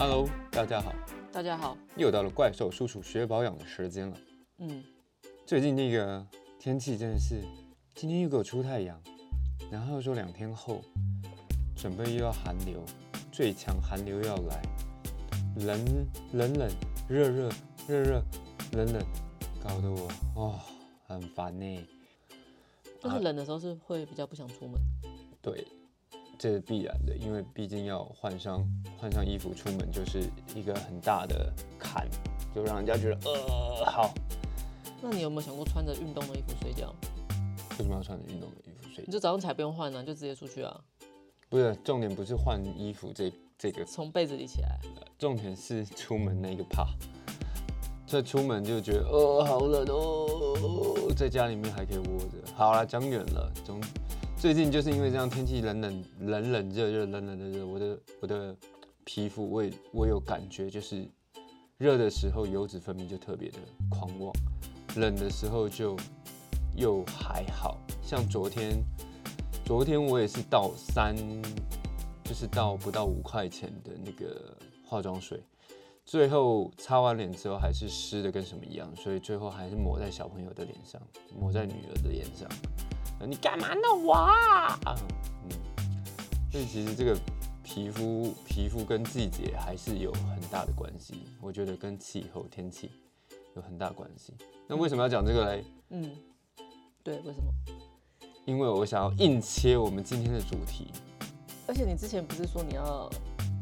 Hello，大家好，大家好，又到了怪兽叔叔学保养的时间了。嗯，最近那个天气真的是，今天又给我出太阳，然后又说两天后准备又要寒流，最强寒流要来，冷冷冷，热热热热，冷冷，搞得我哦很烦呢。就是冷的时候是会比较不想出门。对，这是必然的，因为毕竟要换上换上衣服出门，就是一个很大的坎，就让人家觉得呃好，那你有没有想过穿着运动的衣服睡觉？为什么要穿着运动的衣服睡觉？你就早上起来不用换啊，就直接出去啊，不是重点，不是换衣服这这个，从被子里起来。重点是出门那个怕。这出门就觉得呃好冷哦，在家里面还可以窝着。好了，讲远了。总最近就是因为这样天气冷冷冷冷热热冷冷的热，我的我的皮肤我也我有感觉，就是热的时候油脂分泌就特别的狂妄，冷的时候就又还好像昨天昨天我也是倒三，就是倒不到五块钱的那个化妆水。最后擦完脸之后还是湿的跟什么一样，所以最后还是抹在小朋友的脸上，抹在女儿的脸上。你干嘛弄我啊？嗯，所以其实这个皮肤皮肤跟季节还是有很大的关系，我觉得跟气候天气有很大关系。那为什么要讲这个嘞？嗯，对，为什么？因为我想要硬切我们今天的主题。而且你之前不是说你要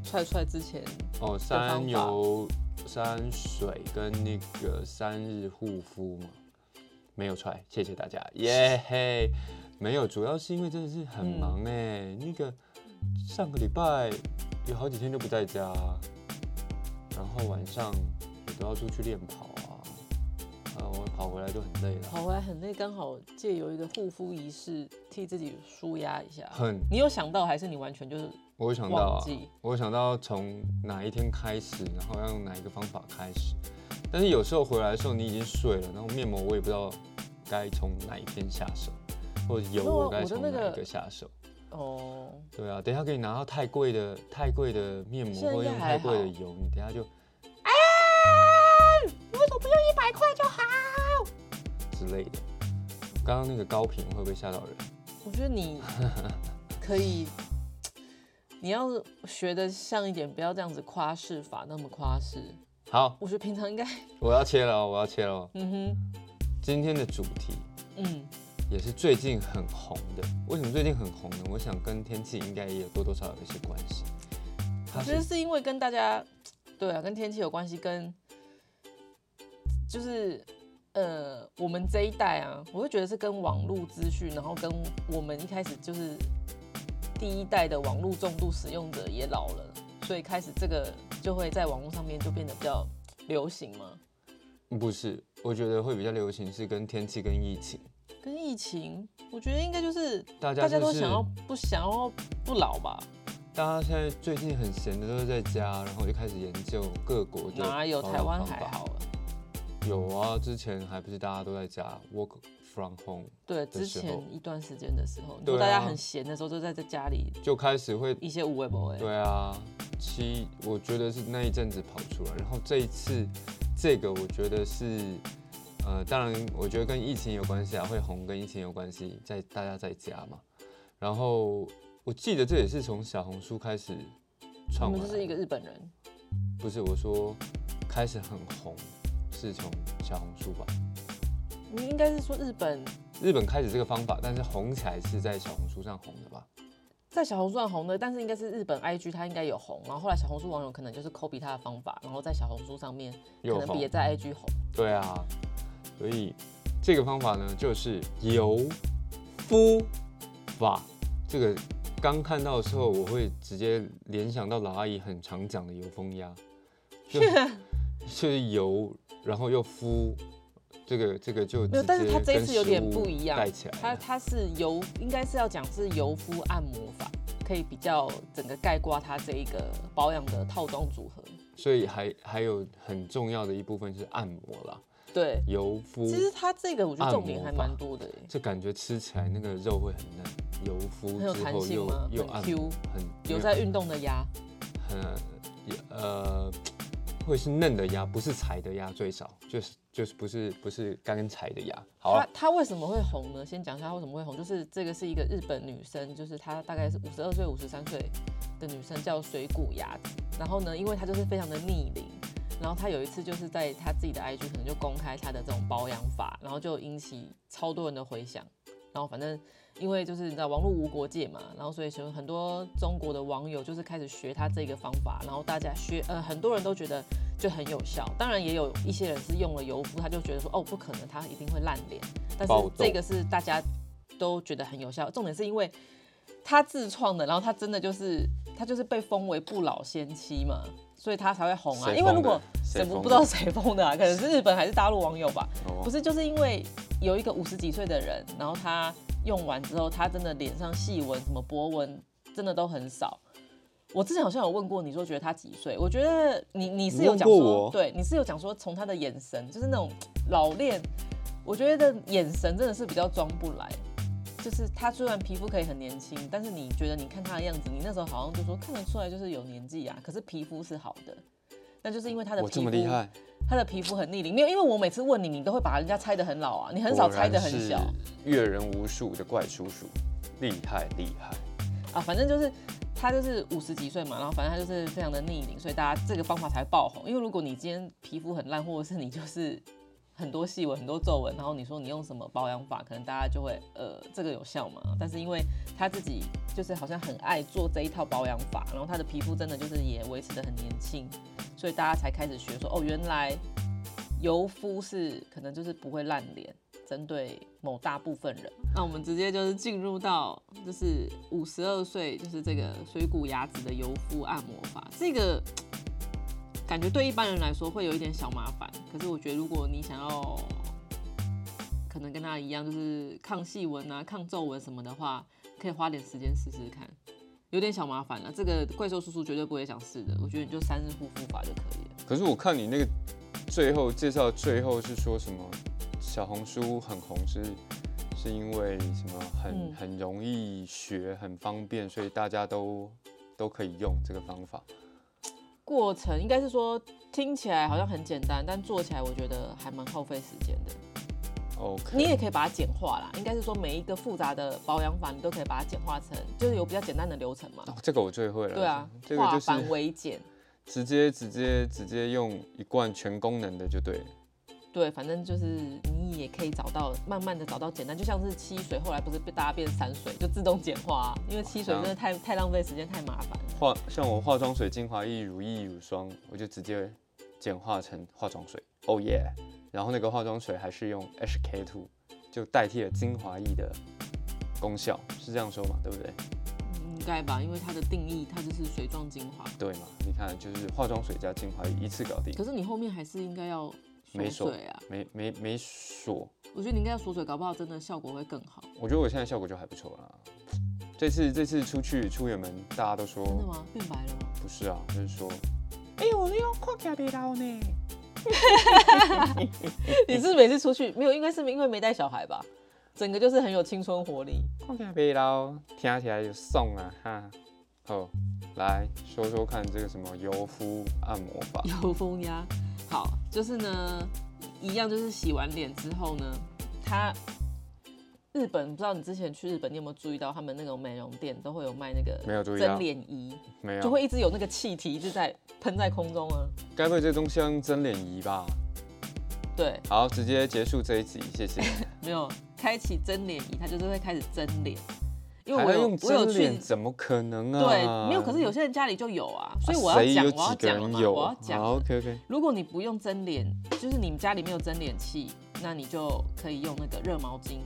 踹踹之前哦，的山油、山水跟那个三日护肤嘛，没有踹，谢谢大家，耶嘿，没有，主要是因为真的是很嗯忙哎、那个上个礼拜有好几天都不在家，然后晚上也都要出去练跑啊，啊，我跑回来就很累了，跑回来很累，刚好借由一个护肤仪式替自己舒压一下。很，你有想到还是你完全就是我有想到啊？我有想到从哪一天开始，然后要用哪一个方法开始。但是有时候回来的时候你已经睡了，然后面膜我也不知道该从哪一天下手，或者油我我该从哪一个下手。哦，对啊，等一下给你拿到太贵的太贵的面膜或用太贵的油，你等一下就为什么不用一百块就好？之类的。刚刚那个高频会不会吓到人？我觉得你 可以，你要学的像一点，不要这样子夸饰法那么夸饰。好，我觉得平常应该，我要切了哦，我要切了哦。嗯哼，今天的主题嗯，也是最近很红的。为什么最近很红呢？我想跟天气应该也有多多少少有一些关系。它是我觉得是因为跟大家，对啊，跟天气有关系，跟就是呃，我们这一代啊，我会觉得是跟网络资讯，然后跟我们一开始就是第一代的网络重度使用者也老了，所以开始这个就会在网络上面就变得比较流行吗。不是，我觉得会比较流行是跟天气跟疫情，跟疫情，我觉得应该就是大家大家都想要不想要不老吧？大家现在最近很闲的都是在家，然后就开始研究各国的哪有台湾还好啊？有啊，之前还不是大家都在家 work from home，对，之前一段时间的时候，你对啊。大家很闲的时候，就在这家里就开始会一些无为不为。对啊，七我觉得是那一阵子跑出来，然后这一次这个我觉得是，呃，当然我觉得跟疫情有关系啊，会红跟疫情有关系，在大家在家嘛，然后我记得这也是从小红书开始我们就是一个日本人，不是我说开始很红是从小红书吧，你应该是说日本日本开始这个方法，但是红起来是在小红书上红的吧？在小红书上红的，但是应该是日本 IG 它应该有红，然后后来小红书网友可能就是 copy 它的方法，然后在小红书上面可能也在 IG 红。对啊，所以这个方法呢，就是油敷法。这个刚看到的时候，我会直接联想到老阿姨很常讲的油封鸭，就 就是油，然后又敷，这个这个就没有但是它这一次有点不一样带起来了。它它是油，应该是要讲是油敷按摩法，可以比较整个概括它这一个保养的套装组合。所以还还有很重要的一部分是按摩啦，对，油敷其。实它这个我觉得重点还蛮多的耶，这感觉吃起来那个肉会很嫩，油敷很有弹之后又性吗又按 Q 摩，很有在运动的压，很呃，会是嫩的鸭，不是柴的鸭最少，就是就是不是不是干柴的鸭。好她了，她为什么会红呢？先讲一下它为什么会红，就是这个是一个日本女生，就是她大概是五十二岁、五十三岁的女生，叫水谷雅子。然后呢，因为她就是非常的逆龄，然后她有一次就是在她自己的 IG 可能就公开她的这种保养法，然后就引起超多人的回响。然后反正因为就是你知道网络无国界嘛，然后所以有很多中国的网友就是开始学他这个方法，然后大家学呃很多人都觉得就很有效，当然也有一些人是用了油敷，他就觉得说哦不可能，他一定会烂脸，但是这个是大家都觉得很有效，重点是因为他自创的，然后他真的就是他就是被封为不老仙妻嘛，所以他才会红啊。因为如果谁不不知道谁封的啊，可能是日本还是大陆网友吧。哦不是，就是因为有一个五十几岁的人，然后他用完之后，他真的脸上细纹、什么波纹，真的都很少。我之前好像有问过你说，觉得他几岁？我觉得你你是有讲说，对，你是有讲说，从他的眼神，就是那种老练，我觉得眼神真的是比较装不来。就是他虽然皮肤可以很年轻，但是你觉得你看他的样子，你那时候好像就说看得出来就是有年纪啊，可是皮肤是好的。那就是因为他的皮肤这么厉害，他的皮肤很逆龄，没有，因为我每次问你，你都会把人家猜得很老啊，你很少猜得很小阅人无数的怪叔叔，厉害厉害。啊。反正就是他就是五十几岁嘛，然后反正他就是非常的逆龄，所以大家这个方法才爆红。因为如果你今天皮肤很烂，或者是你就是很多细纹、很多皱纹，然后你说你用什么保养法，可能大家就会呃这个有效嘛。但是因为他自己就是好像很爱做这一套保养法，然后他的皮肤真的就是也维持的很年轻，所以大家才开始学说哦，原来油肤是可能就是不会烂脸。针对某大部分人，那我们直接就是进入到就是五十二岁，就是这个水谷雅子的油敷按摩法，这个感觉对一般人来说会有一点小麻烦，可是我觉得如果你想要可能跟他一样，就是抗细纹啊、抗皱纹什么的话，可以花点时间试试看。有点小麻烦了，这个怪兽叔叔绝对不会想试的。我觉得你就三日护肤法就可以了。可是我看你那个最后介绍最后是说什么小红书很红是是因为什么很、嗯很容易学很方便，所以大家都都可以用这个方法。过程应该是说听起来好像很简单，但做起来我觉得还蛮耗费时间的。OK，你也可以把它简化啦，应该是说每一个复杂的保养法，你都可以把它简化成，就是有比较简单的流程嘛。哦，这个我最会了。对啊，这个就化繁是为简。直接直接直接用一罐全功能的就对了。对，反正就是你也可以找到，慢慢的找到简单，就像是七水，后来不是被大家变山水，就自动简化、啊，因为七水真的太太浪费时间，太麻烦了。化像我化妆水、精华液、乳液、乳霜，我就直接简化成化妆水。哦耶！然后那个化妆水还是用 HK two，就代替了精华液的功效，是这样说嘛？对不对？应该吧，因为它的定义它就是水状精华，对嘛？你看，就是化妆水加精华液一次搞定，可是你后面还是应该要没锁。没没没锁。我觉得你应该要锁水，搞不好真的效果会更好。我觉得我现在效果就还不错啦。这次这次出去出远门，大家都说真的吗？变白了吗？不是啊，就是说哎呦，你要看起来袂老呢。你是不是每次出去没有？应该是因为没带小孩吧？整个就是很有青春活力。看起来袂老，听起来就爽啊哈。好，来说说看这个什么油敷按摩法。油敷压。好，就是呢，一样就是洗完脸之后呢，它日本不知道你之前去日本，你有没有注意到他们那种美容店都会有卖那个没有注意到蒸脸仪，没有，就会一直有那个气体一直在喷在空中啊。该不会这东西要用蒸脸仪吧？对，好，直接结束这一集，谢谢。没有开启蒸脸仪，它就是会开始蒸脸。因为我有我有去蒸脸，怎么可能啊？对，没有。可是有些人家里就有啊，所以我啊要讲，我要讲嘛，我要讲。如果你不用蒸脸，就是你们家里没有蒸脸器，那你就可以用那个热毛巾。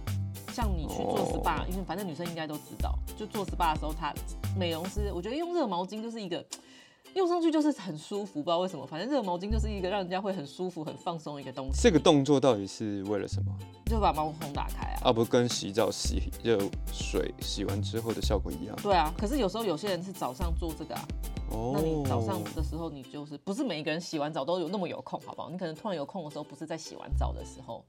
像你去做哦 SPA，、因为反正女生应该都知道，就做 SPA 的时候，它美容师我觉得用热毛巾就是一个用上去就是很舒服，不知道为什么，反正热毛巾就是一个让人家会很舒服、很放松的一个东西。这个动作到底是为了什么？就把毛孔打开啊。啊，不跟洗澡洗热水洗完之后的效果一样？对啊，可是有时候有些人是早上做这个啊，哦那你早上的时候，你就是不是每一个人洗完澡都有那么有空，好不好？你可能突然有空的时候，不是在洗完澡的时候，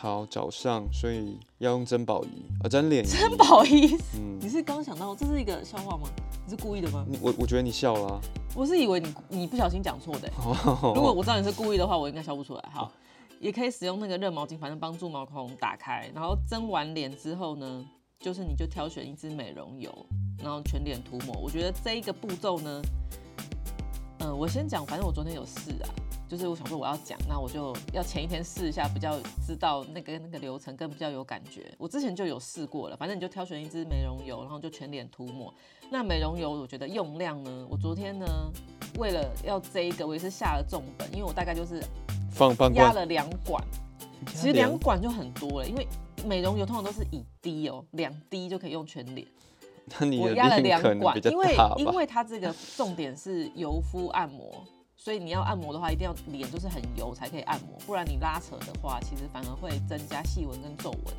好，早上，所以要用珍宝仪啊，蒸脸仪。珍宝仪，嗯你，是刚想到这是一个笑话吗？你是故意的吗？我我觉得你笑了、啊。我是以为你你不小心讲错的欸、如果我知道你是故意的话，我应该笑不出来。好，也可以使用那个热毛巾，反正帮助毛孔打开。然后蒸完脸之后呢，就是你就挑选一支美容油，然后全脸涂抹。我觉得这一个步骤呢，嗯、我先讲，反正我昨天有事啊，就是我想说我要讲，那我就要前一天试一下，比较知道那个那个流程，更比较有感觉。我之前就有试过了，反正你就挑选一支美容油，然后就全脸涂抹。那美容油我觉得用量呢，我昨天呢为了要这一个，我也是下了重本，因为我大概就是放半罐，压了两管，其实两管就很多了，因为美容油通常都是一滴哦，两滴就可以用全脸。那你我压了两管因为？因为它这个重点是油敷按摩，所以你要按摩的话，一定要脸就是很油才可以按摩，不然你拉扯的话，其实反而会增加细纹跟皱纹。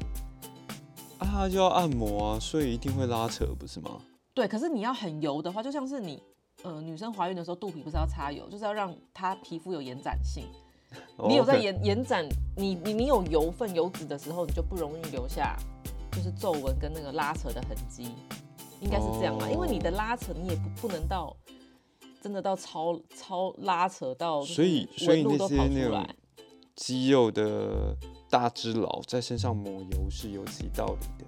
啊，就要按摩啊，所以一定会拉扯，不是吗？对，可是你要很油的话，就像是你，呃，女生怀孕的时候肚皮不是要擦油，就是要让她皮肤有延展性。你有在延延展，你你你有油分油脂的时候，你就不容易留下就是皱纹跟那个拉扯的痕迹，应该是这样嘛？因为你的拉扯你也不不能到真的到超超拉扯到，所以所以那些那种。肌肉的大只佬在身上抹油是有其道理的，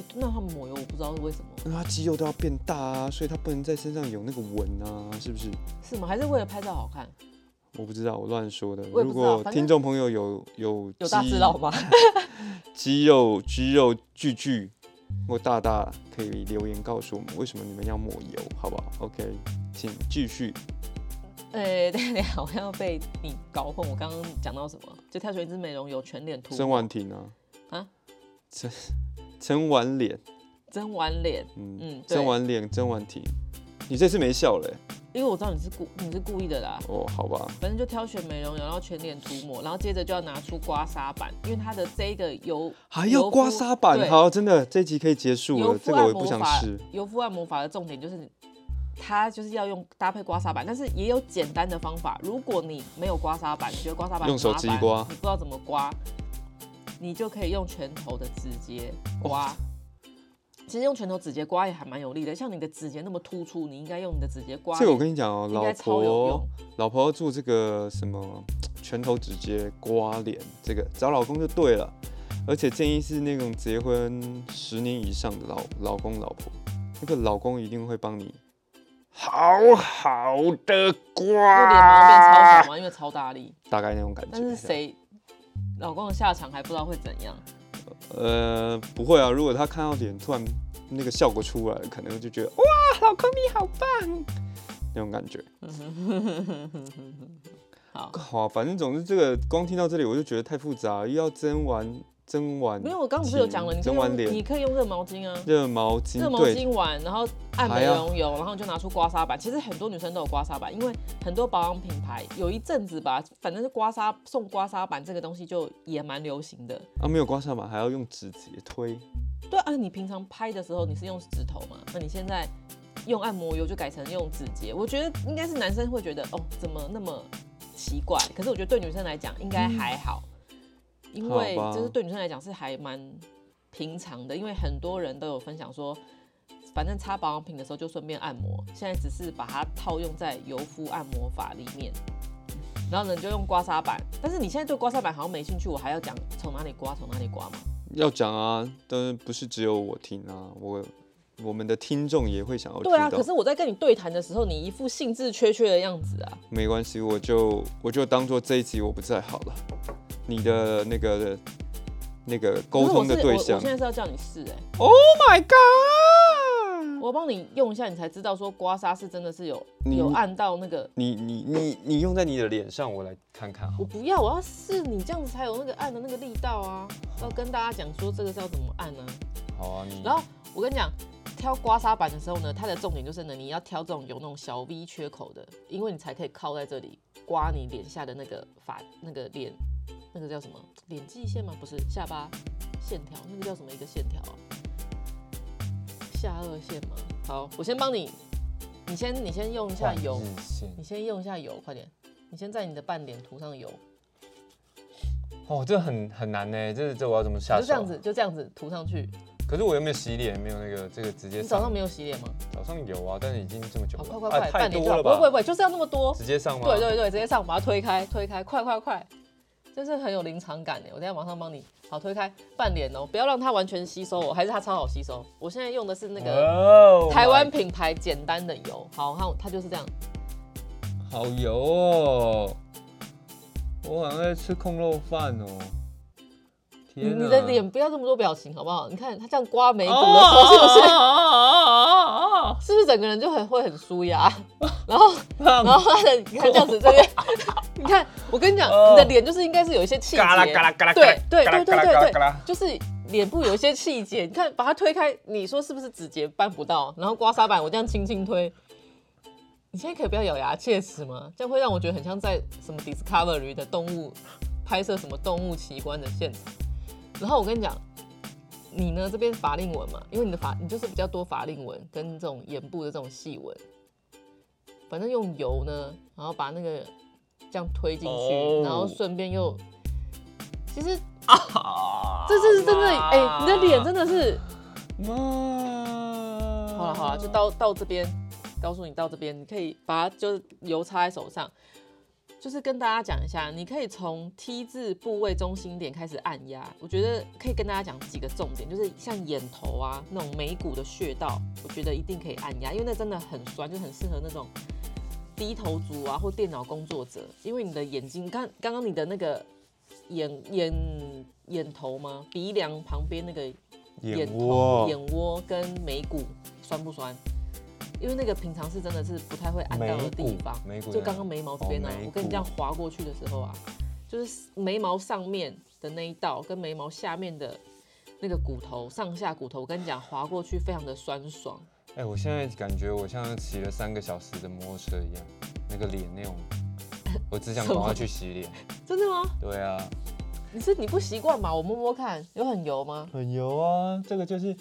哎、那他们抹油我不知道是为什么，因为他肌肉都要变大啊，所以他不能在身上有那个纹啊，是不是？是吗？还是为了拍照好看？我不知道，我乱说的。如果听众朋友有有有大肌只佬吗？肌肉肌肉巨巨或大大，可以留言告诉我们为什么你们要抹油，好不好？OK，请继续。呃，等一下好像被你搞混。我刚刚讲到什么？就跳水一支美容油，全脸涂曾抹婉婷啊，啊，曾曾婉脸，蒸完脸。嗯嗯对曾婉脸，曾婉婷，你这次没笑嘞、因为我知道你是故你是故意的啦，哦，好吧，反正就挑选美容油，然后全脸涂抹，然后接着就要拿出刮痧板，因为它的这个油还要刮痧板，对好，真的这一集可以结束了，这个我也不想吃。，油敷按摩法的重点就是它就是要用搭配刮痧板，但是也有简单的方法。如果你没有刮痧板，你觉得刮痧板用手机刮你不知道怎么刮，你就可以用拳头的直接刮。其实用拳头指节刮也还蛮有力的，像你的指节那么突出，你应该用你的指节刮。这个我跟你讲哦，老婆。老婆要做这个什么拳头指节刮脸，这个找老公就对了。而且建议是那种结婚十年以上的老老公老婆，那个老公一定会帮你好好的刮脸毛变超刮小，嘛，因为超大力。大概那种感觉。但是谁老公的下场还不知道会怎样。呃，不会啊，如果他看到脸突然那个效果出来了，可能就觉得哇，老公你好棒，那种感觉。好，好，反正总之这个光听到这里我就觉得太复杂，又要蒸完蒸完，没有，我刚刚不是有讲了，你可以你可以用热毛巾啊。热毛巾，热毛，巾完，然后按美容油，然后就拿出刮痧板。其实很多女生都有刮痧板，因为很多保养品牌有一阵子吧，反正是刮痧送刮痧板这个东西就也蛮流行的。啊没有刮痧板还要用指节推，对啊，你平常拍的时候你是用指头嘛？那你现在用按摩油就改成用指节，我觉得应该是男生会觉得哦，怎么那么奇怪？可是我觉得对女生来讲应该还好，因为就是对女生来讲是还蛮平常的，因为很多人都有分享说。反正擦保养品的时候就顺便按摩，现在只是把它套用在油敷按摩法里面，然后呢你就用刮痧板。但是你现在对刮痧板好像没兴趣，我还要讲从哪里刮从哪里刮吗？要讲啊，但是不是只有我听啊，我我们的听众也会想要。对啊，可是我在跟你对谈的时候，你一副兴致缺缺的样子啊。没关系，我就我就当做这一集我不在好了。你的那个那个沟通的对象我现在是要叫你试哎、，Oh my God！我帮你用一下，你才知道说刮痧是真的是有有按到那个。你你你你你用在你的脸上，我来看看好我。不要，我要试你这样子才有那个按的那个力道啊！要跟大家讲说这个是要怎么按呢、好啊，你然后我跟你讲，挑刮痧板的时候呢，它的重点就是呢，你要挑这种有那种小 V 缺口的，因为你才可以靠在这里刮你脸下的那个发那个脸那个叫什么脸际线吗？不是下巴线条，那个叫什么一个线条啊？下颚线吗？好，我先帮你，你先你先用一下油，你先用一下油，快点，你先在你的半脸涂上油。哦，这很很难呢，这这我要怎么下手？就这样子，就这样子涂上去。可是我又没有洗脸，没有那个这个直接。你早上没有洗脸吗？早上有啊，但是已经这么久好，了。快快快，半点就好。多了吧？不会不会不会，就是要那么多。直接上吗？对对对，直接上，把它推开，推开，快快快，真是很有临场感哎！我等一下马上帮你，好推开半脸哦，不要让它完全吸收哦，还是它超好吸收。我现在用的是那个哦台湾品牌简单的油，好，看它就是这样，好油哦，我好像在吃空肉饭哦。你天哪你的脸不要这么多表情好不好？你看它这样刮眉骨的时候，是不是？哦是不是整个人就很会很舒压？然后 然后他的你看这样子这边，你看我跟你讲，哦你的脸就是应该是有一些气节，嘎啦嘎啦嘎啦，对对对对对对就是脸部有一些气节，你看把它推开，你说是不是指节办不到？然后刮痧板我这样轻轻推，你现在可以不要咬牙切齿吗？这样会让我觉得很像在什么 Discovery 的动物拍摄什么动物奇观的现场。然后我跟你讲，你呢？这边法令纹嘛，因为你的法你就是比较多法令纹跟这种眼部的这种细纹，反正用油呢，然后把那个这样推进去，哦。然后顺便又，其实啊。这这是真的，哎、你的脸真的是，妈，好了好了，就到到这边，告诉你到这边，你可以把它就是油擦在手上，就是跟大家讲一下，你可以从 T 字部位中心点开始按压，我觉得可以跟大家讲几个重点，就是像眼头啊那种眉骨的穴道，我觉得一定可以按压，因为那真的很酸，就很适合那种低头族啊或电脑工作者，因为你的眼睛，看刚刚你的那个眼眼眼头吗？鼻梁旁边那个眼头、窝眼窝跟眉骨酸不酸？因为那个平常是真的是不太会按到的地方，眉骨就刚刚眉毛这边呢、哦我跟你这样划过去的时候啊，就是眉毛上面的那一道跟眉毛下面的那个骨头上下骨头，我跟你讲划过去非常的酸爽。哎、我现在感觉我像骑了三个小时的摩托车一样，那个脸那种，我只想赶快去洗脸。真的吗？对啊，你是你不习惯嘛？我摸摸看，有很油吗？很油啊，这个就是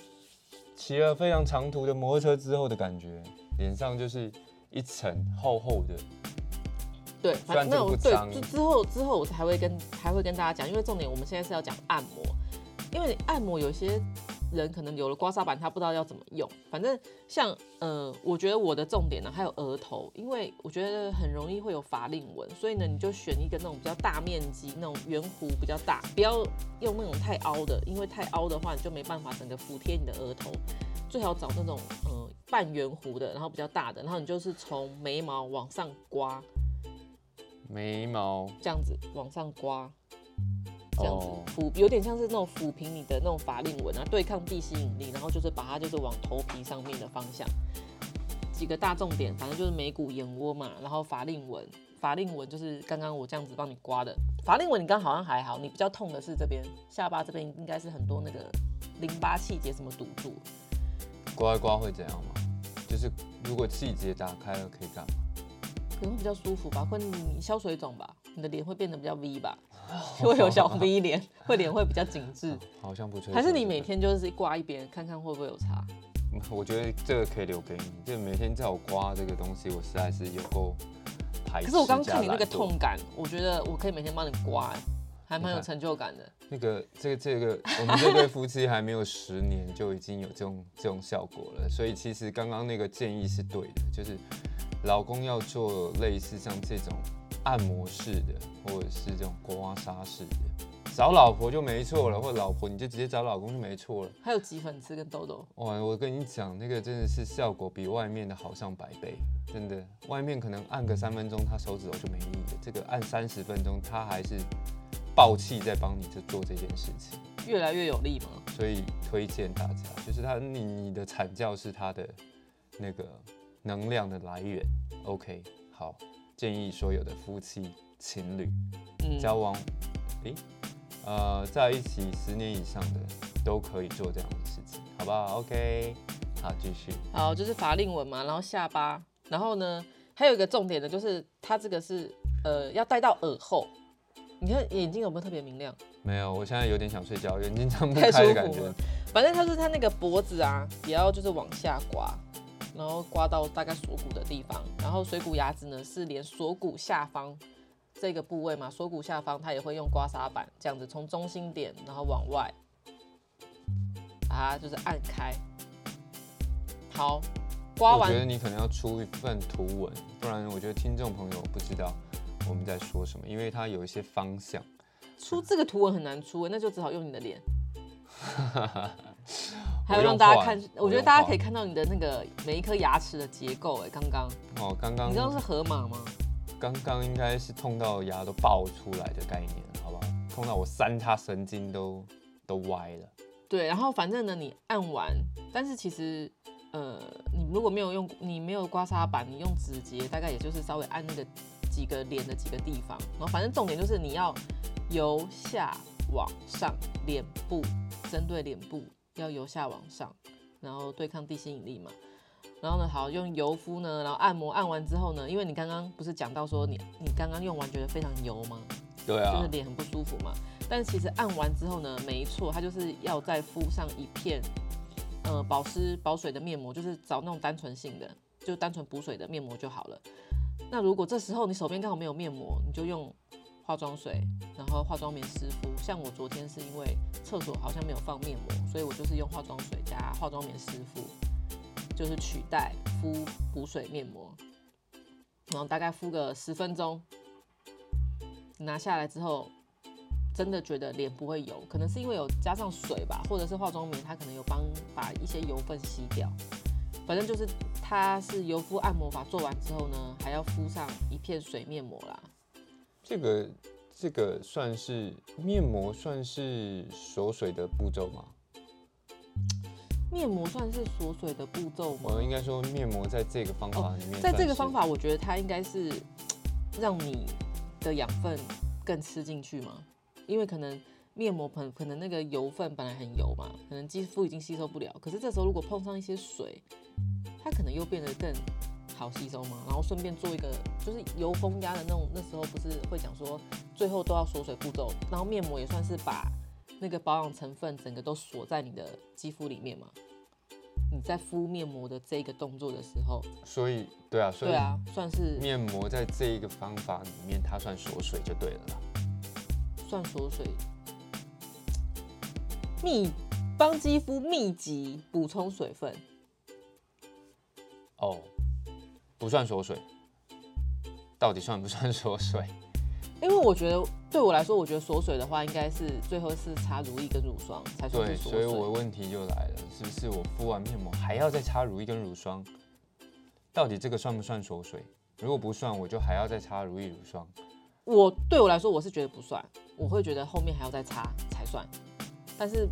骑了非常长途的摩托车之后的感觉，脸上就是一层厚厚的。对，反正那我对，这个不脏就之后之后我才会跟才会跟大家讲，因为重点我们现在是要讲按摩，因为按摩有些人可能有了刮痧板，他不知道要怎么用。反正像呃，我觉得我的重点呢还有额头，因为我觉得很容易会有法令纹，所以呢你就选一个那种比较大面积、那种圆弧比较大，不要用那种太凹的，因为太凹的话你就没办法整个服贴你的额头。最好找那种呃半圆弧的，然后比较大的，然后你就是从眉毛往上刮，眉毛这样子往上刮，这样子哦抚有点像是那种抚平你的那种法令纹啊，对抗地吸引力，然后就是把它就是往头皮上面的方向。几个大重点，反正就是眉骨、眼窝嘛，然后法令纹，法令纹就是刚刚我这样子帮你刮的。法令纹你刚刚好像还好，你比较痛的是这边下巴这边应该是很多那个淋巴气节什么堵住。刮一刮会怎样吗？就是如果气节打开了可以干嘛？可能会比较舒服吧，或者你消水肿吧，你的脸会变得比较 V 吧，会有小 V 脸，会脸会比较紧致。好像不错。还是你每天就是刮一边，看看会不会有差？嗯我觉得这个可以留给你，就每天叫我刮这个东西，我实在是有够排斥。可是我刚刚看你那个痛感，我觉得我可以每天帮你刮、欸，还蛮有成就感的。那个这个这个，我们这对夫妻还没有十年就已经有这种这种效果了，所以其实刚刚那个建议是对的，就是老公要做类似像这种按摩式的，或者是这种刮痧式的，找老婆就没错了，或者老婆你就直接找老公就没错了。还有挤粉刺跟痘痘，哇，我跟你讲，那个真的是效果比外面的好上百倍，真的。外面可能按个三分钟，他手指头就没力了，这个按三十分钟，他还是爆气在帮你就做这件事情。越来越有力嘛。所以推荐大家，就是他你你的惨叫是他的那个能量的来源。OK，好，建议所有的夫妻情侣嗯，交往，诶、呃，在一起十年以上的都可以做这样的事情，好不好？OK，好，继续。好，就是法令纹嘛，然后下巴，然后呢，还有一个重点的就是它这个是呃要戴到耳后。你看眼睛有没有特别明亮？没有，我现在有点想睡觉，眼睛张不太开的感觉。反正他是他那个脖子啊，也要就是往下刮，然后刮到大概锁骨的地方，然后水骨牙子呢是连锁骨下方这个部位嘛，锁骨下方，它也会用刮痧板这样子从中心点，然后往外，把它就是按开。好，刮完我觉得你可能要出一份图文，不然我觉得听众朋友不知道我们在说什么，因为它有一些方向。出这个图文很难出欸，那就只好用你的脸。还有让大家看我觉得大家可以看到你的那个每一颗牙齿的结构。哎，刚刚哦，刚刚你知道是河马吗？刚刚应该是痛到牙都爆出来的概念，好不好？痛到我三叉神经都都歪了。对，然后反正呢，你按完，但是其实，呃，你如果没有用，你没有刮痧板，你用指节，大概也就是稍微按那个几个脸的几个地方，然后反正重点就是你要由下往上，脸部针对脸部要由下往上，然后对抗地心引力嘛。然后呢，好用油敷呢，然后按摩，按完之后呢，因为你刚刚不是讲到说你你刚刚用完觉得非常油吗？对啊就是啊，脸很不舒服嘛。但其实按完之后呢，没错，它就是要再敷上一片呃保湿保水的面膜，就是找那种单纯性的，就单纯补水的面膜就好了。那如果这时候你手边刚好没有面膜，你就用化妆水，然后化妆棉湿敷。像我昨天是因为厕所好像没有放面膜，所以我就是用化妆水加化妆棉湿敷，就是取代敷补水面膜，然后大概敷个十分钟，拿下来之后，真的觉得脸不会油，可能是因为有加上水吧，或者是化妆棉，它可能有帮把一些油分吸掉。反正就是它是油敷按摩法做完之后呢，还要敷上一片水面膜啦。这个这个算是面膜，算是锁水的步骤吗？面膜算是锁水的步骤吗？我应该说面膜在这个方法里面、哦在这个方，法，我觉得它应该是让你的养分更吃进去嘛，因为可能面膜本可能那个油分本来很油嘛，可能肌肤已经吸收不了，可是这时候如果碰上一些水，它可能又变得更好吸收嘛，然后顺便做一个就是油封压的那种，那时候不是会讲说最后都要锁水步骤，然后面膜也算是把那个保养成分整个都锁在你的肌肤里面嘛。你在敷面膜的这个动作的时候，所以对啊，所以对啊，算是面膜在这一个方法里面，它算锁水就对了啦。算锁水，密帮肌肤密集补充水分。哦，不算锁水，到底算不算锁水？因为我觉得对我来说，我觉得锁水的话，应该是最后是擦乳液跟乳霜才算所以我的。问题就来了，是不是我敷完面膜还要再擦乳液跟乳霜？到底这个算不算锁水？如果不算，我就还要再擦乳液、乳霜。我对我来说，我是觉得不算，我会觉得后面还要再擦才算。但是，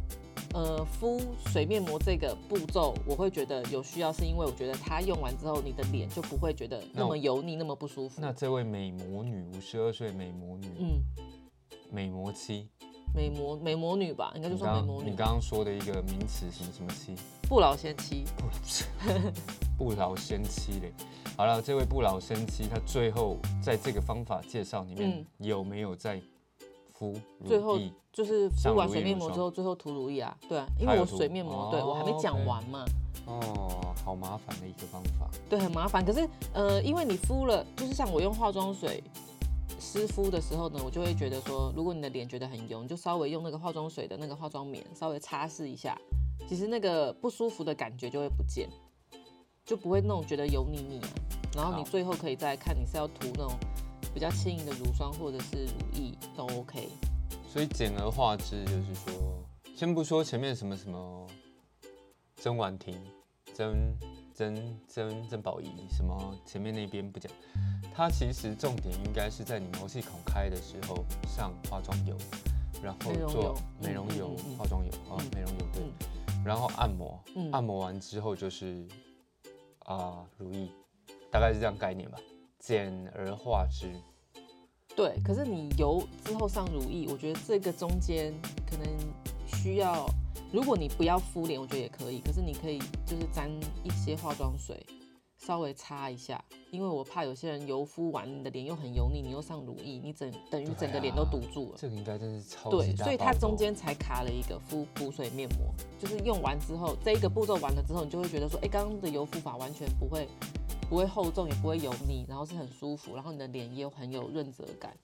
呃，敷水面膜这个步骤，我会觉得有需要，是因为我觉得它用完之后，你的脸就不会觉得那么油腻，那么不舒服。那这位美魔女，五十二岁美魔女，嗯，美魔妻，美魔美魔女吧，应该就你算美魔女你，刚刚说的一个名词什么什么妻？不老仙妻。不老仙 妻嘞。好了，这位不老仙妻，她最后在这个方法介绍里面、有没有在敷最后？就是敷完水面膜之后，最后涂乳液啊，对啊，因为我水面膜，对我还没哦讲完嘛，哦，好麻烦的一个方法。对，很麻烦。可是呃，因为你敷了，就是像我用化妆水湿敷的时候呢，我就会觉得说，如果你的脸觉得很油，你就稍微用那个化妆水的那个化妆棉稍微擦拭一下，其实那个不舒服的感觉就会不见，就不会那种觉得油腻腻啊。然后你最后可以再看你是要涂那种比较轻盈的乳霜或者是乳液都 OK。所以简而化之，就是说，先不说前面什么什么曾婉婷、曾曾曾曾宝仪什么，前面那边不讲，它其实重点应该是在你毛细孔开的时候上化妆油，然后做美容油化妆油啊嗯，美容油对。嗯，然后按摩，嗯。按摩完之后就是啊乳液，大概是这样概念吧，简而化之。对，可是你油之后上乳液，我觉得这个中间可能需要，如果你不要敷脸，我觉得也可以。可是你可以就是沾一些化妆水，稍微擦一下，因为我怕有些人油敷完你的脸又很油腻，你又上乳液，你整等于整个脸都堵住了。这个应该真是超级对，所以它中间才卡了一个敷补水面膜，就是用完之后，这一个步骤完了之后，你就会觉得说，哎，刚刚的油敷法完全不会不会厚重，也不会油腻，然后是很舒服，然后你的脸也有很有润泽感。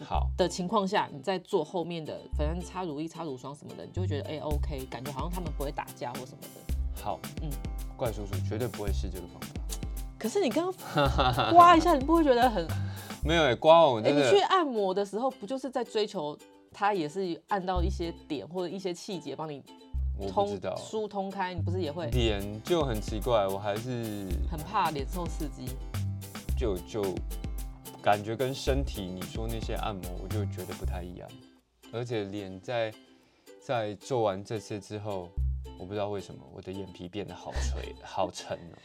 好，的情况下，你在做后面的，反正擦乳液、擦乳霜什么的，你就会觉得哎、OK，感觉好像他们不会打架或什么的。好，嗯嗯，怪叔叔绝对不会试这个方法。可是你刚刚刮一下，你不会觉得很？没有哎、刮完我哎、真的，你去按摩的时候，不就是在追求它也是按到一些点或者一些气节帮你我不通知道，疏通开，你不是也会脸就很奇怪，我还是很怕脸受刺激？就就感觉跟身体你说那些按摩，我就觉得不太一样。而且脸在在做完这些之后，我不知道为什么我的眼皮变得好垂、好沉哦，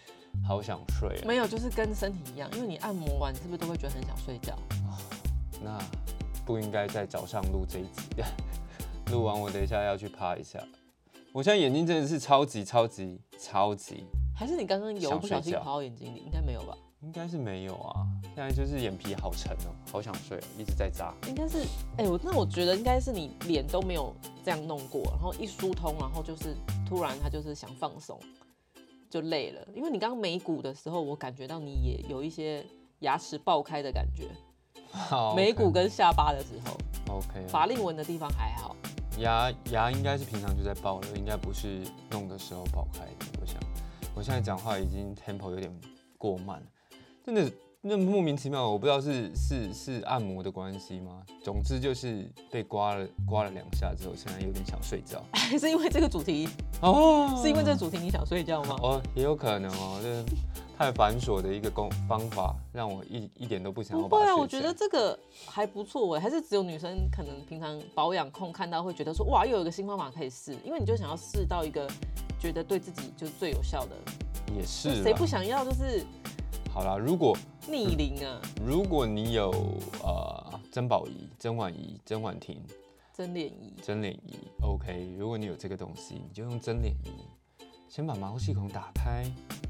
好想睡啊。没有，就是跟身体一样，因为你按摩完，你是不是都会觉得很想睡觉？那不应该在早上录这一集的，录完我等一下要去趴一下。我现在眼睛真的是超级超级超级，还是你刚刚油不小心跑到眼睛里？应该没有吧？应该是没有啊。现在就是眼皮好沉哦，好想睡哦，一直在扎。应该是，哎、我那我觉得应该是你脸都没有这样弄过，然后一疏通，然后就是突然他就是想放松，就累了。因为你刚刚眉骨的时候，我感觉到你也有一些牙齿爆开的感觉，好眉骨跟下巴的时候，OK，法令纹的地方还好。牙牙应该是平常就在爆了，应该不是弄的时候爆开的。我想，我现在讲话已经 tempo 有点过慢了，真的那莫名其妙，我不知道是是是按摩的关系吗？总之就是被刮了刮了两下之后，现在有点想睡觉。还 是因为这个主题，哦是因为这个主题你想睡觉吗？哦，也有可能哦，这太繁琐的一个工方法，让我一一点都不想要不会啊，我觉得这个还不错哎，还是只有女生可能平常保养控看到会觉得说哇，又有一个新方法可以试，因为你就想要试到一个觉得对自己就是最有效的，也是谁不想要就是好啦，如果逆龄啊，如果你有呃曾宝仪、曾婉仪、曾婉婷、真脸仪。真脸仪，OK，如果你有这个东西，你就用真脸仪，先把毛细孔打开，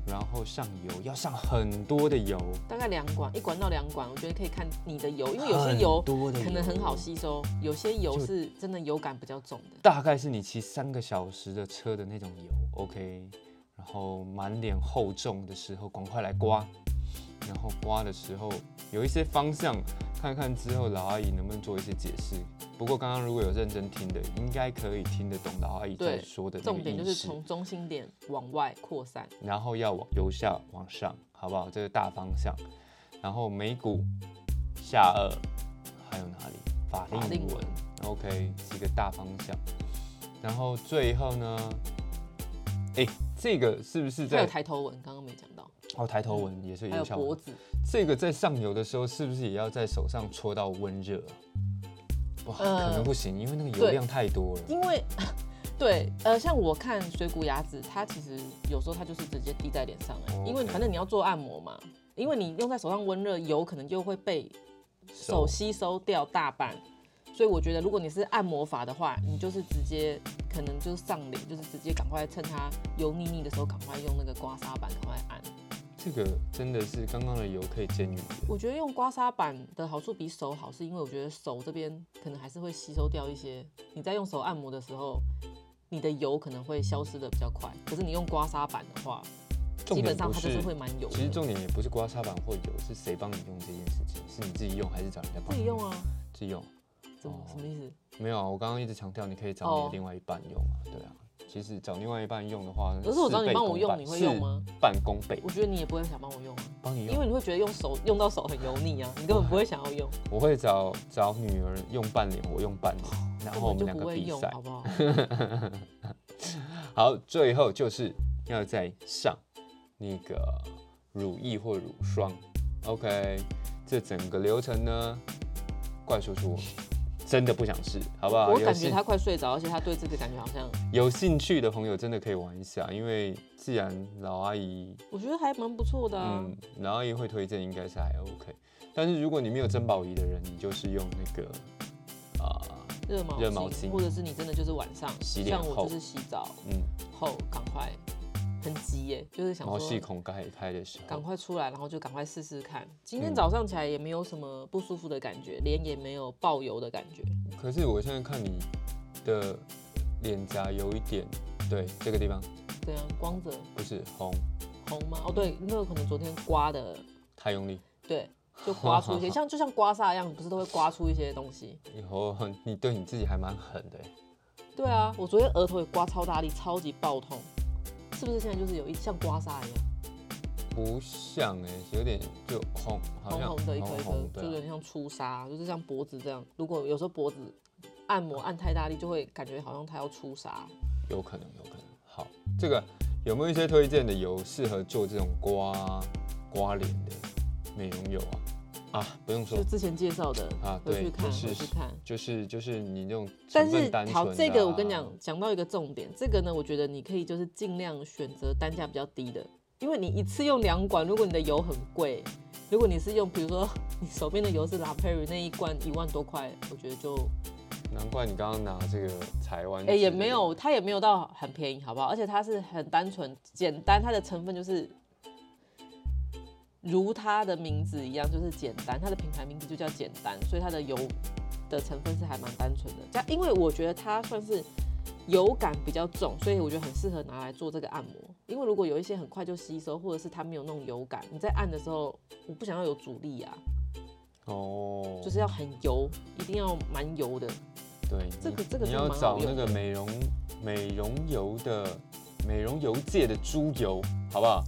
然后上油，要上很多的油，大概两管，一管到两管，我觉得可以看你的油，因为有些油。可能很好吸收，有些油是真的油感比较重的。大概是你骑三个小时的车的那种油，OK，然后满脸厚重的时候，赶快来刮，然后刮的时候有一些方向，看看之后老阿姨能不能做一些解释。不过刚刚如果有认真听的，应该可以听得懂老阿姨在说的重点就是。从中心点往外扩散。然后要往由下往上，好不好？这个大方向。然后眉骨、下颚，还有哪里？法令纹。OK，是一个大方向。然后最后呢，哎，这个是不是还有在抬头纹，刚刚没讲到，哦抬头纹也是还有？脖子，这个在上油的时候，是不是也要在手上搓到温热啊？哇，呃可能不行，因为那个油量太多了。因为 对，呃，像我看水谷雅子，它其实有时候它就是直接滴在脸上、哎，因为反正你要做按摩嘛，因为你用在手上温热，油可能就会被手吸收掉大半。所以我觉得，如果你是按摩法的话，你就是直接可能就是上脸，就是直接赶快趁它油腻腻的时候，赶快用那个刮痧板赶快按。这个真的是刚刚的油可以煎鱼。我觉得用刮痧板的好处比手好，是因为我觉得手这边可能还是会吸收掉一些。你在用手按摩的时候，你的油可能会消失的比较快。可是你用刮痧板的话，基本上它就是会蛮油。其实重点也不是刮痧板或油，是谁帮你用这件事情？是你自己用还是找人家帮你自己用？啊？自己用。怎么哦什么意思？没有啊，我刚刚一直强调你可以找你哦的另外一半用啊，对啊。其实找另外一半用的话，可是我找你倍帮我用，你会用？吗？事半功倍，我觉得你也不会想帮我用啊，帮你用。因为你会觉得用手用到手很油腻啊，你根本不会想要用，我会找找女儿用半脸，我用半脸，然根后我们两个比赛，用好。不好？好，最后就是要再上那个乳液或乳霜。OK，这整个流程呢，怪叔叔真的不想试，好不好？我感觉他快睡着，而且他对这个感觉好像，有兴趣的朋友真的可以玩一下，因为既然老阿姨，我觉得还蛮不错的啊。嗯，老阿姨会推荐，应该是还 OK。但是如果你没有珍宝仪的人，你就是用那个啊、热毛热毛巾或者是你真的就是晚上，洗脸后像我就是洗澡嗯，后赶快，很急耶，就是想毛细说孔开开的时候。赶候，快出来，然后就赶快试试看。今天嗯。早上起来也没有什么不舒服的感觉，脸也没有爆油的感觉。可是我现在看你的脸颊有一点，对这个地方。对啊光泽。不是红，红吗？哦，对，那个可能昨天刮的，太用力，对，就刮出一些，像就像刮痧一样，不是都会刮出一些东西？以后你对你自己还蛮狠的欸，对啊，我昨天额头也刮超大力，超级爆痛，是不是现在就是有一像刮痧一样，不像哎，有点就红，好像红红的一颗一颗就有点像出痧，就是像脖子这样。如果有时候脖子按摩按太大力，就会感觉好像它要出痧。有可能，有可能。好，这个有没有一些推荐的油适合做这种刮刮脸的美容油啊？啊，不用说就之前介绍的啊，对回去，看，就是回去看。就是就是你那种但是好，这个我跟你啊讲，讲到一个重点，这个呢，我觉得你可以就是尽量选择单价比较低的，因为你一次用两管，如果你的油很贵，如果你是用比如说 你手边的油是 La Prairie 那一罐一万多块，我觉得就难怪你刚刚拿这个台湾，哎、也没有，它也没有到很便宜，好不好？而且它是很单纯简单，它的成分就是如它的名字一样，就是简单，它的品牌名字就叫简单，所以它的油的成分是还蛮单纯的。加，因为我觉得它算是油感比较重，所以我觉得很适合拿来做这个按摩。因为如果有一些很快就吸收，或者是它没有那种油感，你在按的时候，我不想要有阻力啊，哦，就是要很油，一定要蛮油的。对，这个你你要这个是蛮好找那个美容美容油的美容油界的猪油，好不好？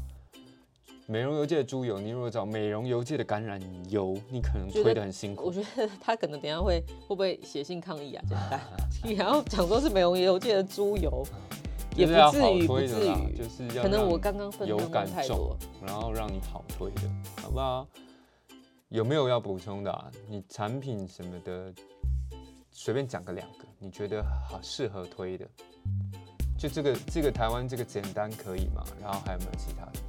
美容油界的猪油，你如果找美容油界的橄榄油，你可能推得很辛苦。我觉得他可能等一下会会不会写信抗议啊？简单，你还要讲说是美容油界的猪油，也不至于不推的啦，至于就是要可能我让刚刚分量油感重弄太多。，然后让你好推的，好不好？有没有要补充的、啊？你产品什么的，随便讲个两个，你觉得好适合推的？就这个这个台湾这个简单可以吗？然后还有没有其他的？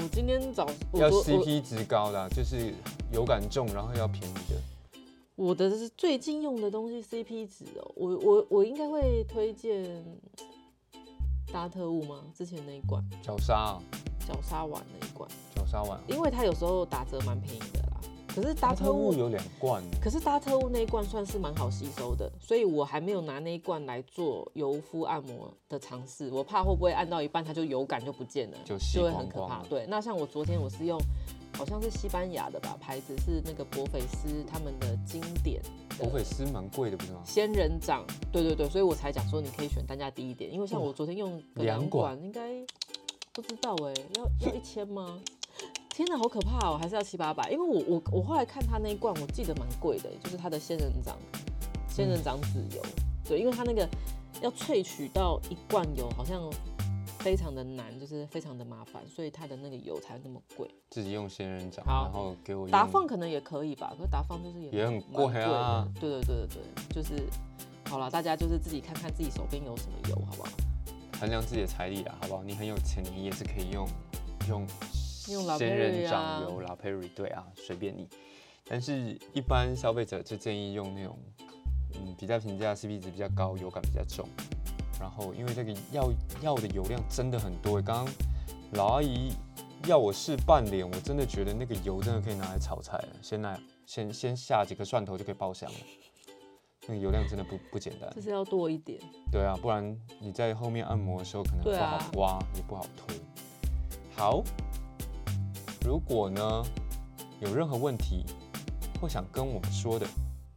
我今天早要 CP 值高的啊、就是油感重，然后要便宜的。我的是最近用的东西 CP 值哦，我我我应该会推荐大特务吗？之前那一罐角鲨啊，角鲨丸那一罐，角鲨丸啊，因为它有时候打折蛮便宜的啦。可是达达特特务务有两罐，可是搭特务那一罐算是蛮好吸收的，所以我还没有拿那一罐来做油敷按摩的尝试，我怕会不会按到一半它就油感就不见了，就吸会很可怕。对，那像我昨天我是用好像是西班牙的吧，牌子是那个博菲斯他们的经典的博菲斯蛮贵的，不是吗？仙人掌，对对对，所以我才讲说你可以选单价低一点，因为像我昨天用两管应该不知道哎、要要一千吗？天哪，好可怕哦！还是要七八百？因为我我我后来看他那一罐，我记得蛮贵的，就是他的仙人掌仙人掌籽油，对，因为他那个要萃取到一罐油，好像非常的难，就是非常的麻烦，所以它的那个油才那么贵。自己用仙人掌，然后给我达用放可能也可以吧，可是达放就是也也很蛮贵啊对对对对对，就是好了，大家就是自己看看自己手边有什么油，好不好？衡量自己的财力啊，好不好？你很有钱，你也是可以用用用 La 仙人掌啊油、La Prairie，对啊，随便你。但是，一般消费者就建议用那种，嗯，比较平价、CP 值比较高、油感比较重。然后，因为这个要要的油量真的很多欸。刚刚老阿姨要我试半脸，我真的觉得那个油真的可以拿来炒菜了。先来，先先下几个蒜头就可以爆香了。那个油量真的不不简单。就是要多一点。对啊，不然你在后面按摩的时候可能不好刮，也不好推。好，如果呢有任何问题或想跟我们说的，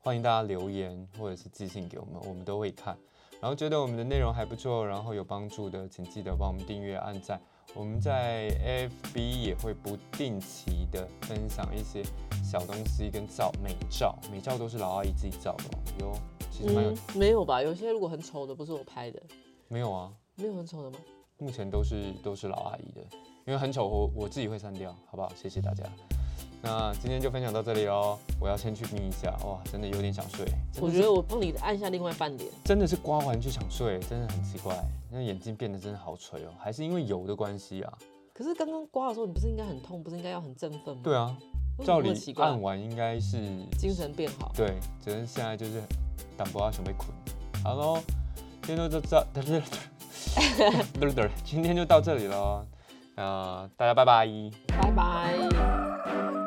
欢迎大家留言或者是寄信给我们，我们都会看。然后觉得我们的内容还不错，然后有帮助的，请记得帮我们订阅、按赞。我们在 FB 也会不定期的分享一些小东西跟照美照，美照都是老阿姨自己照的哦，有其实蛮有、嗯，没有吧？有些如果很丑的，不是我拍的，没有啊？没有很丑的吗？目前都是都是老阿姨的，因为很丑，我我自己会删掉，好不好？谢谢大家。那今天就分享到这里喽，我要先去眯一下，哇，真的有点想睡。我觉得我帮你按一下另外半脸。真的是刮完就想睡，真的很奇怪，那眼睛变得真的好垂哦，还是因为油的关系啊？可是刚刚刮的时候，你不是应该很痛，不是应该要很振奋吗？对啊，照理按完应该是精神变好。对，只是现在就是胆不要想被捆。好喽，今天就到这，今天就到这里喽，呃，大家拜拜。拜拜。